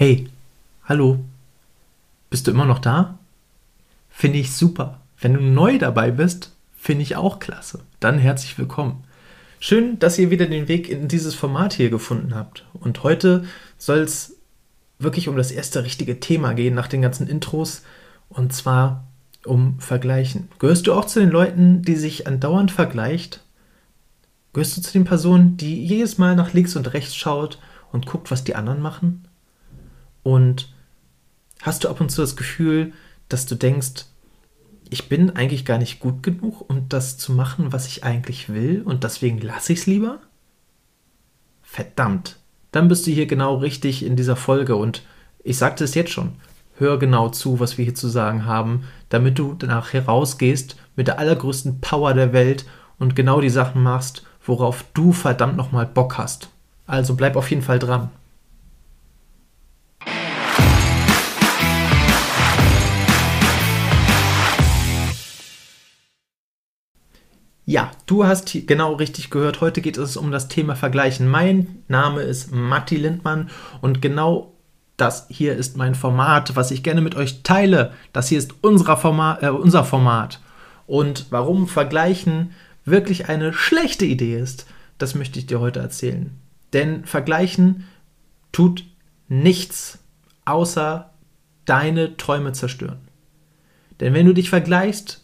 Hey, hallo, bist du immer noch da? Finde ich super. Wenn du neu dabei bist, finde ich auch klasse. Dann herzlich willkommen. Schön, dass ihr wieder den Weg in dieses Format hier gefunden habt. Und heute soll es wirklich um das erste richtige Thema gehen nach den ganzen Intros. Und zwar um Vergleichen. Gehörst du auch zu den Leuten, die sich andauernd vergleicht? Gehörst du zu den Personen, die jedes Mal nach links und rechts schaut und guckt, was die anderen machen? Und hast du ab und zu das Gefühl, dass du denkst, ich bin eigentlich gar nicht gut genug, um das zu machen, was ich eigentlich will, und deswegen lasse ich es lieber? Verdammt, dann bist du hier genau richtig in dieser Folge und ich sagte es jetzt schon. Hör genau zu, was wir hier zu sagen haben, damit du danach herausgehst mit der allergrößten Power der Welt und genau die Sachen machst, worauf du verdammt nochmal Bock hast. Also bleib auf jeden Fall dran. Ja, du hast genau richtig gehört. Heute geht es um das Thema Vergleichen. Mein Name ist Matti Lindmann und genau das hier ist mein Format, was ich gerne mit euch teile. Das hier ist Format, äh, unser Format. Und warum Vergleichen wirklich eine schlechte Idee ist, das möchte ich dir heute erzählen. Denn Vergleichen tut nichts, außer deine Träume zerstören. Denn wenn du dich vergleichst,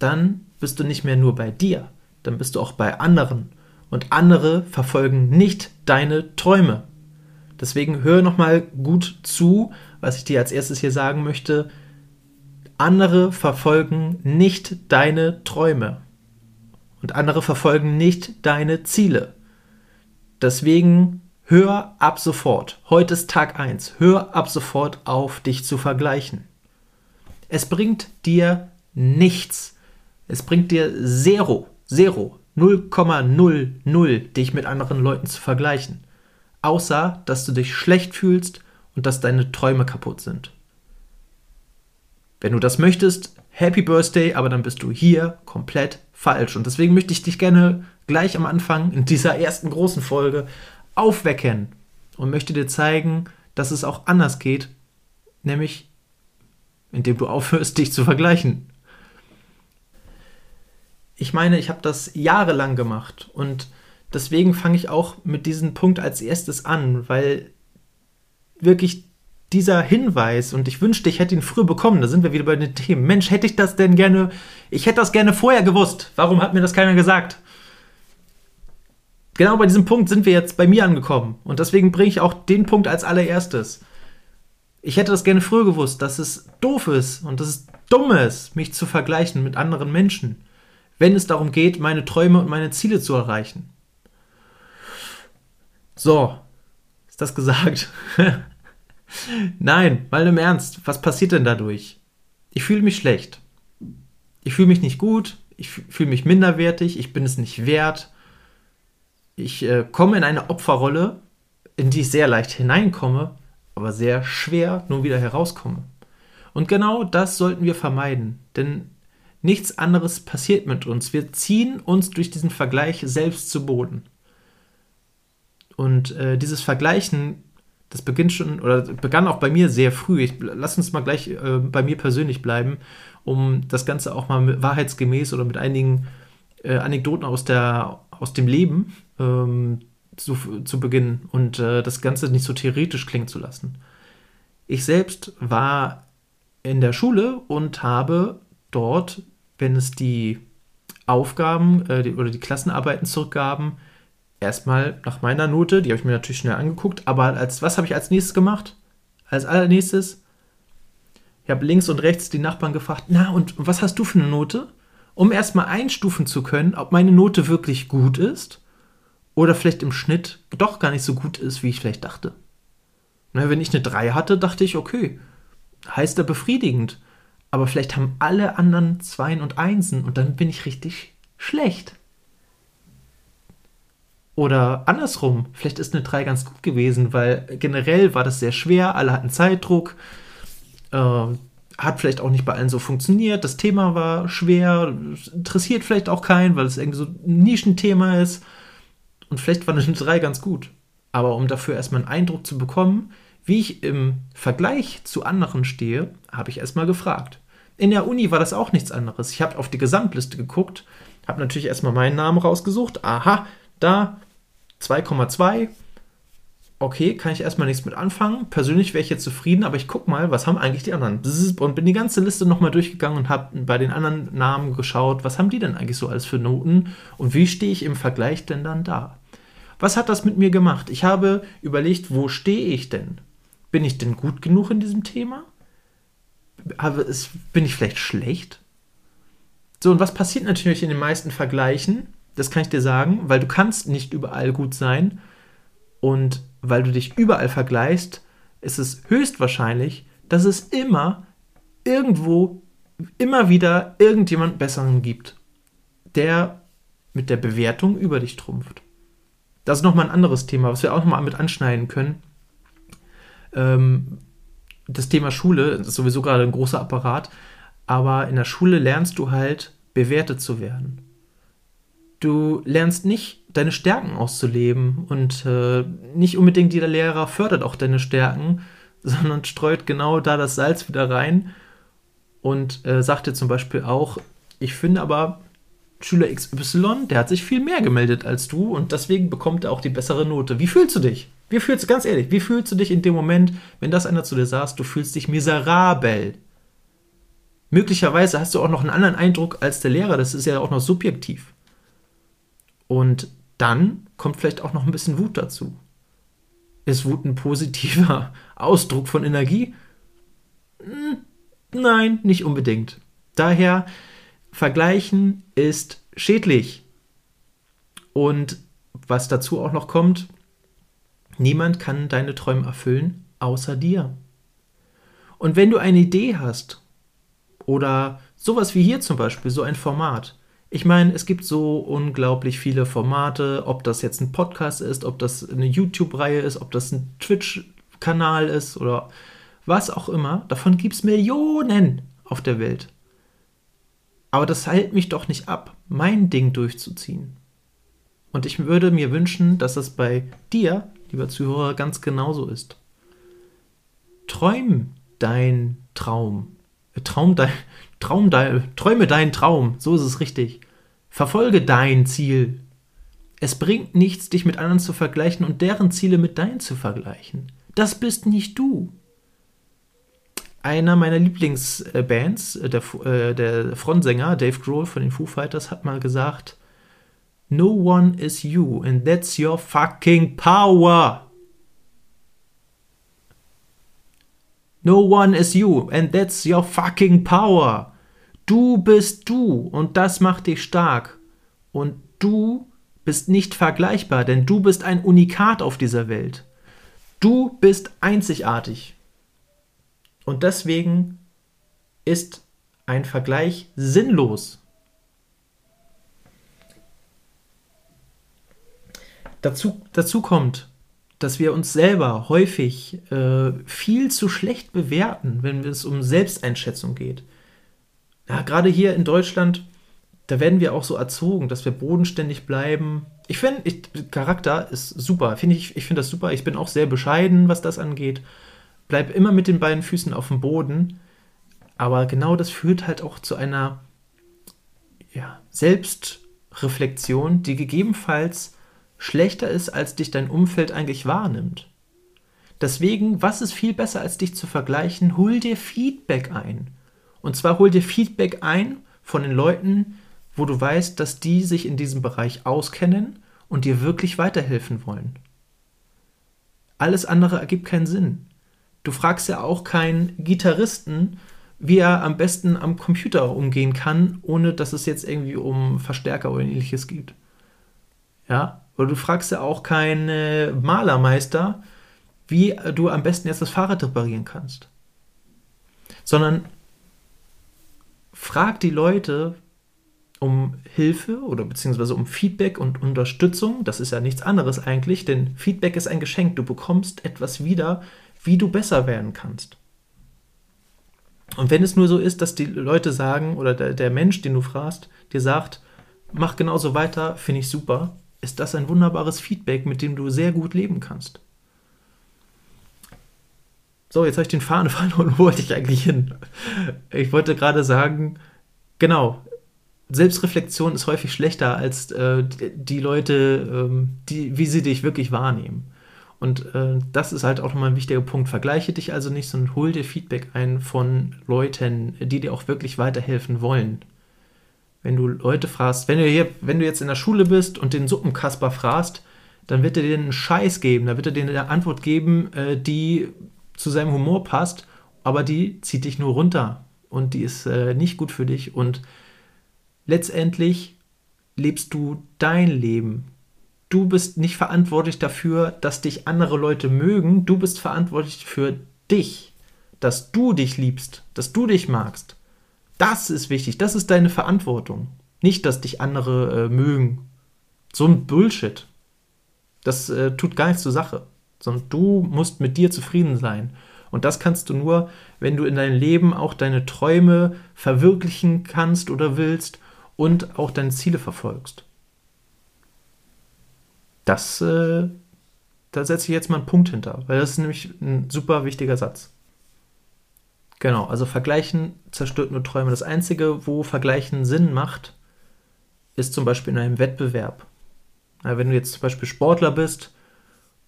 dann bist du nicht mehr nur bei dir, dann bist du auch bei anderen. Und andere verfolgen nicht deine Träume. Deswegen hör nochmal gut zu, was ich dir als erstes hier sagen möchte. Andere verfolgen nicht deine Träume. Und andere verfolgen nicht deine Ziele. Deswegen hör ab sofort, heute ist Tag 1, hör ab sofort auf, dich zu vergleichen. Es bringt dir nichts, es bringt dir Zero, Zero, 0,00 dich mit anderen Leuten zu vergleichen. Außer, dass du dich schlecht fühlst und dass deine Träume kaputt sind. Wenn du das möchtest, Happy Birthday, aber dann bist du hier komplett falsch. Und deswegen möchte ich dich gerne gleich am Anfang in dieser ersten großen Folge aufwecken und möchte dir zeigen, dass es auch anders geht, nämlich indem du aufhörst, dich zu vergleichen ich meine, ich habe das jahrelang gemacht und deswegen fange ich auch mit diesem Punkt als erstes an, weil wirklich dieser Hinweis, und ich wünschte, ich hätte ihn früher bekommen, da sind wir wieder bei den Themen. Mensch, hätte ich das denn gerne, ich hätte das gerne vorher gewusst. Warum hat mir das keiner gesagt? Genau bei diesem Punkt sind wir jetzt bei mir angekommen. Und deswegen bringe ich auch den Punkt als allererstes. Ich hätte das gerne früher gewusst, dass es doof ist und dass es dumm ist, mich zu vergleichen mit anderen Menschen wenn es darum geht, meine Träume und meine Ziele zu erreichen. So, ist das gesagt? Nein, mal im Ernst, was passiert denn dadurch? Ich fühle mich schlecht. Ich fühle mich nicht gut, ich fühle mich minderwertig, ich bin es nicht wert. Ich äh, komme in eine Opferrolle, in die ich sehr leicht hineinkomme, aber sehr schwer nur wieder herauskomme. Und genau das sollten wir vermeiden, denn Nichts anderes passiert mit uns. Wir ziehen uns durch diesen Vergleich selbst zu Boden. Und äh, dieses Vergleichen, das beginnt schon oder begann auch bei mir sehr früh. Ich, lass uns mal gleich äh, bei mir persönlich bleiben, um das Ganze auch mal wahrheitsgemäß oder mit einigen äh, Anekdoten aus, der, aus dem Leben ähm, zu, zu beginnen und äh, das Ganze nicht so theoretisch klingen zu lassen. Ich selbst war in der Schule und habe dort wenn es die Aufgaben äh, die, oder die Klassenarbeiten zurückgaben, erstmal nach meiner Note, die habe ich mir natürlich schnell angeguckt, aber als was habe ich als nächstes gemacht? Als allernächstes, ich habe links und rechts die Nachbarn gefragt, na und was hast du für eine Note? Um erstmal einstufen zu können, ob meine Note wirklich gut ist oder vielleicht im Schnitt doch gar nicht so gut ist, wie ich vielleicht dachte. Na, wenn ich eine 3 hatte, dachte ich, okay, heißt er befriedigend aber vielleicht haben alle anderen Zweien und Einsen und dann bin ich richtig schlecht. Oder andersrum, vielleicht ist eine 3 ganz gut gewesen, weil generell war das sehr schwer, alle hatten Zeitdruck, äh, hat vielleicht auch nicht bei allen so funktioniert, das Thema war schwer, interessiert vielleicht auch keinen, weil es irgendwie so ein Nischenthema ist. Und vielleicht war eine 3 ganz gut. Aber um dafür erstmal einen Eindruck zu bekommen, Wie ich im Vergleich zu anderen stehe, habe ich erstmal gefragt. In der Uni war das auch nichts anderes. Ich habe auf die Gesamtliste geguckt, habe natürlich erstmal meinen Namen rausgesucht. Aha, da 2,2. Okay, kann ich erstmal nichts mit anfangen. Persönlich wäre ich jetzt zufrieden, aber ich gucke mal, was haben eigentlich die anderen. Und bin die ganze Liste nochmal durchgegangen und habe bei den anderen Namen geschaut, was haben die denn eigentlich so alles für Noten und wie stehe ich im Vergleich denn dann da. Was hat das mit mir gemacht? Ich habe überlegt, wo stehe ich denn? Bin ich denn gut genug in diesem Thema? Aber es, bin ich vielleicht schlecht? So, und was passiert natürlich in den meisten Vergleichen? Das kann ich dir sagen, weil du kannst nicht überall gut sein und weil du dich überall vergleichst, ist es höchstwahrscheinlich, dass es immer irgendwo immer wieder irgendjemand Besseren gibt, der mit der Bewertung über dich trumpft. Das ist nochmal ein anderes Thema, was wir auch nochmal mit anschneiden können. Ähm, das Thema Schule ist sowieso gerade ein großer Apparat, aber in der Schule lernst du halt, bewertet zu werden. Du lernst nicht, deine Stärken auszuleben und äh, nicht unbedingt jeder Lehrer fördert auch deine Stärken, sondern streut genau da das Salz wieder rein und äh, sagt dir zum Beispiel auch, ich finde aber, Schüler XY, der hat sich viel mehr gemeldet als du und deswegen bekommt er auch die bessere Note. Wie fühlst du dich? Wie fühlst du, ganz ehrlich, wie fühlst du dich in dem Moment, wenn das einer zu dir sagt, du fühlst dich miserabel? Möglicherweise hast du auch noch einen anderen Eindruck als der Lehrer, das ist ja auch noch subjektiv. Und dann kommt vielleicht auch noch ein bisschen Wut dazu. Ist Wut ein positiver Ausdruck von Energie? Hm, nein, nicht unbedingt. Daher, Vergleichen ist schädlich. Und was dazu auch noch kommt, niemand kann deine Träume erfüllen, außer dir. Und wenn du eine Idee hast, oder sowas wie hier zum Beispiel, so ein Format, ich meine, es gibt so unglaublich viele Formate, ob das jetzt ein Podcast ist, ob das eine YouTube-Reihe ist, ob das ein Twitch-Kanal ist oder was auch immer. Davon gibt es Millionen auf der Welt. Aber das hält mich doch nicht ab, mein Ding durchzuziehen. Und ich würde mir wünschen, dass das bei dir, lieber Zuhörer, ganz genauso ist. Träum dein Traum. Äh, Traum dein, Traum dein, träume deinen Traum, so ist es richtig. Verfolge dein Ziel. Es bringt nichts, dich mit anderen zu vergleichen und deren Ziele mit deinen zu vergleichen. Das bist nicht du einer meiner Lieblingsbands, äh, der, äh, der Frontsänger Dave Grohl von den Foo Fighters, hat mal gesagt, No one is you and that's your fucking power. No one is you and that's your fucking power. Du bist du und das macht dich stark. Und du bist nicht vergleichbar, denn du bist ein Unikat auf dieser Welt. Du bist einzigartig. Und deswegen ist ein Vergleich sinnlos. Dazu, dazu kommt, dass wir uns selber häufig äh, viel zu schlecht bewerten, wenn es um Selbsteinschätzung geht. Ja, gerade hier in Deutschland, da werden wir auch so erzogen, dass wir bodenständig bleiben. Ich finde, Charakter ist super. Find ich ich finde das super. Ich bin auch sehr bescheiden, was das angeht bleib immer mit den beiden Füßen auf dem Boden. Aber genau das führt halt auch zu einer ja, Selbstreflexion, die gegebenenfalls schlechter ist, als dich dein Umfeld eigentlich wahrnimmt. Deswegen, was ist viel besser, als dich zu vergleichen? Hol dir Feedback ein. Und zwar hol dir Feedback ein von den Leuten, wo du weißt, dass die sich in diesem Bereich auskennen und dir wirklich weiterhelfen wollen. Alles andere ergibt keinen Sinn. Du fragst ja auch keinen Gitarristen, wie er am besten am Computer umgehen kann, ohne dass es jetzt irgendwie um Verstärker oder ähnliches geht. Ja, oder du fragst ja auch keinen Malermeister, wie du am besten jetzt das Fahrrad reparieren kannst. Sondern frag die Leute um Hilfe oder beziehungsweise um Feedback und Unterstützung. Das ist ja nichts anderes eigentlich, denn Feedback ist ein Geschenk. Du bekommst etwas wieder, wie du besser werden kannst. Und wenn es nur so ist, dass die Leute sagen oder der, der Mensch, den du fragst, dir sagt, mach genauso weiter, finde ich super, ist das ein wunderbares Feedback, mit dem du sehr gut leben kannst. So, jetzt habe ich den Faden verloren. Wo wollte ich eigentlich hin? Ich wollte gerade sagen, genau, Selbstreflexion ist häufig schlechter als äh, die Leute, ähm, die, wie sie dich wirklich wahrnehmen. Und äh, das ist halt auch nochmal ein wichtiger Punkt. Vergleiche dich also nicht, sondern hol dir Feedback ein von Leuten, die dir auch wirklich weiterhelfen wollen. Wenn du Leute fragst, wenn du hier, wenn du jetzt in der Schule bist und den Suppenkasper fragst, dann wird er dir einen Scheiß geben, da wird er dir eine Antwort geben, äh, die zu seinem Humor passt, aber die zieht dich nur runter und die ist äh, nicht gut für dich und letztendlich lebst du dein Leben. Du bist nicht verantwortlich dafür, dass dich andere Leute mögen, du bist verantwortlich für dich, dass du dich liebst, dass du dich magst. Das ist wichtig, das ist deine Verantwortung. Nicht, dass dich andere äh, mögen. So ein Bullshit. Das äh, tut gar nichts zur Sache sondern du musst mit dir zufrieden sein. Und das kannst du nur, wenn du in deinem Leben auch deine Träume verwirklichen kannst oder willst und auch deine Ziele verfolgst. Das, äh, da setze ich jetzt mal einen Punkt hinter, weil das ist nämlich ein super wichtiger Satz. Genau, also Vergleichen zerstört nur Träume. Das Einzige, wo Vergleichen Sinn macht, ist zum Beispiel in einem Wettbewerb. Ja, wenn du jetzt zum Beispiel Sportler bist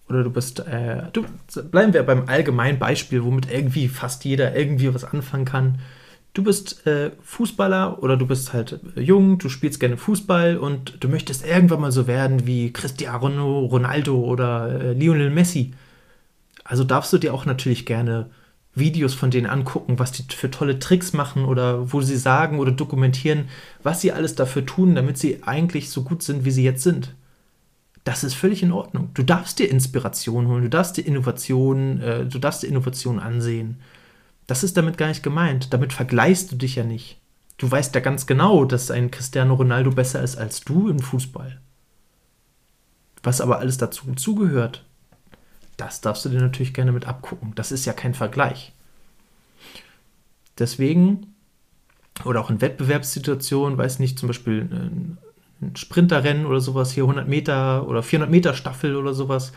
oder du bist, äh, du, bleiben wir beim allgemeinen Beispiel, womit irgendwie fast jeder irgendwie was anfangen kann. Du bist äh, Fußballer oder du bist halt jung, du spielst gerne Fußball und du möchtest irgendwann mal so werden wie Cristiano Ronaldo oder äh, Lionel Messi. Also darfst du dir auch natürlich gerne Videos von denen angucken, was die für tolle Tricks machen oder wo sie sagen oder dokumentieren, was sie alles dafür tun, damit sie eigentlich so gut sind, wie sie jetzt sind das ist völlig in Ordnung. Du darfst dir Inspiration holen, du darfst dir Innovation, äh, du darfst dir Innovation ansehen. Das ist damit gar nicht gemeint. Damit vergleichst du dich ja nicht. Du weißt ja ganz genau, dass ein Cristiano Ronaldo besser ist als du im Fußball. Was aber alles dazu zugehört, das darfst du dir natürlich gerne mit abgucken. Das ist ja kein Vergleich. Deswegen, oder auch in Wettbewerbssituationen, weiß nicht, zum Beispiel ein Sprinterrennen oder sowas, hier 100 Meter oder 400 Meter Staffel oder sowas,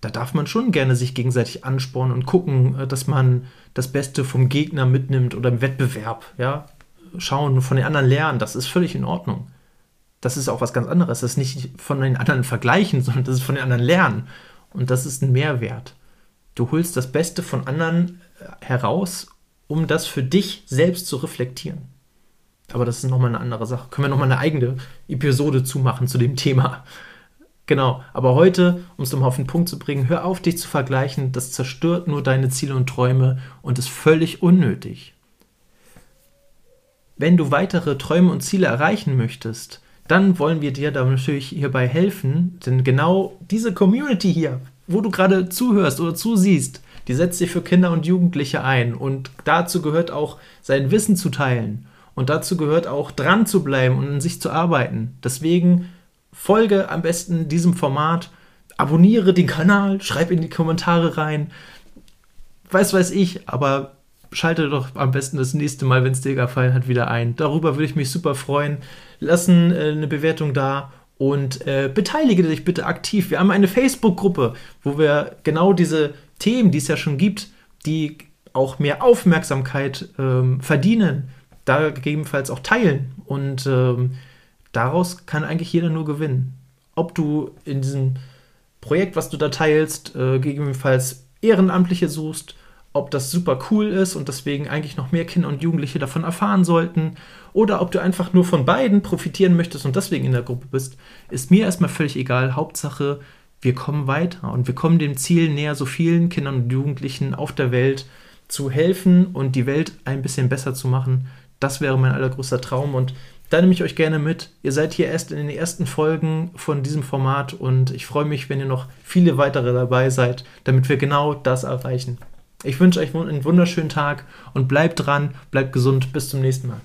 da darf man schon gerne sich gegenseitig anspornen und gucken, äh, dass man das Beste vom Gegner mitnimmt oder im Wettbewerb, ja, schauen, von den anderen lernen, das ist völlig in Ordnung. Das ist auch was ganz anderes. Das ist nicht von den anderen vergleichen, sondern das ist von den anderen lernen. Und das ist ein Mehrwert. Du holst das Beste von anderen äh, heraus, um das für dich selbst zu reflektieren. Aber das ist nochmal eine andere Sache. Können wir nochmal eine eigene Episode zumachen zu dem Thema. Genau, aber heute, um es nochmal auf den Punkt zu bringen, hör auf, dich zu vergleichen. Das zerstört nur deine Ziele und Träume und ist völlig unnötig. Wenn du weitere Träume und Ziele erreichen möchtest, dann wollen wir dir da natürlich hierbei helfen, denn genau diese Community hier, wo du gerade zuhörst oder zusiehst, die setzt sich für Kinder und Jugendliche ein und dazu gehört auch sein Wissen zu teilen und dazu gehört auch dran zu bleiben und an sich zu arbeiten. Deswegen folge am besten diesem Format, abonniere den Kanal, schreib in die Kommentare rein. Weiß, weiß ich, aber schalte doch am besten das nächste Mal, wenn es dir gefallen hat, wieder ein. Darüber würde ich mich super freuen. Lassen äh, eine Bewertung da und äh, beteilige dich bitte aktiv. Wir haben eine Facebook-Gruppe, wo wir genau diese Themen, die es ja schon gibt, die auch mehr Aufmerksamkeit ähm, verdienen, da gegebenenfalls auch teilen. Und ähm, daraus kann eigentlich jeder nur gewinnen. Ob du in diesem Projekt, was du da teilst, äh, gegebenenfalls Ehrenamtliche suchst, ob das super cool ist und deswegen eigentlich noch mehr Kinder und Jugendliche davon erfahren sollten, oder ob du einfach nur von beiden profitieren möchtest und deswegen in der Gruppe bist, ist mir erstmal völlig egal. Hauptsache, wir kommen weiter und wir kommen dem Ziel näher, so vielen Kindern und Jugendlichen auf der Welt zu helfen und die Welt ein bisschen besser zu machen, das wäre mein allergrößter Traum und da nehme ich euch gerne mit. Ihr seid hier erst in den ersten Folgen von diesem Format und ich freue mich, wenn ihr noch viele weitere dabei seid, damit wir genau das erreichen. Ich wünsche euch einen wunderschönen Tag und bleibt dran, bleibt gesund. Bis zum nächsten Mal.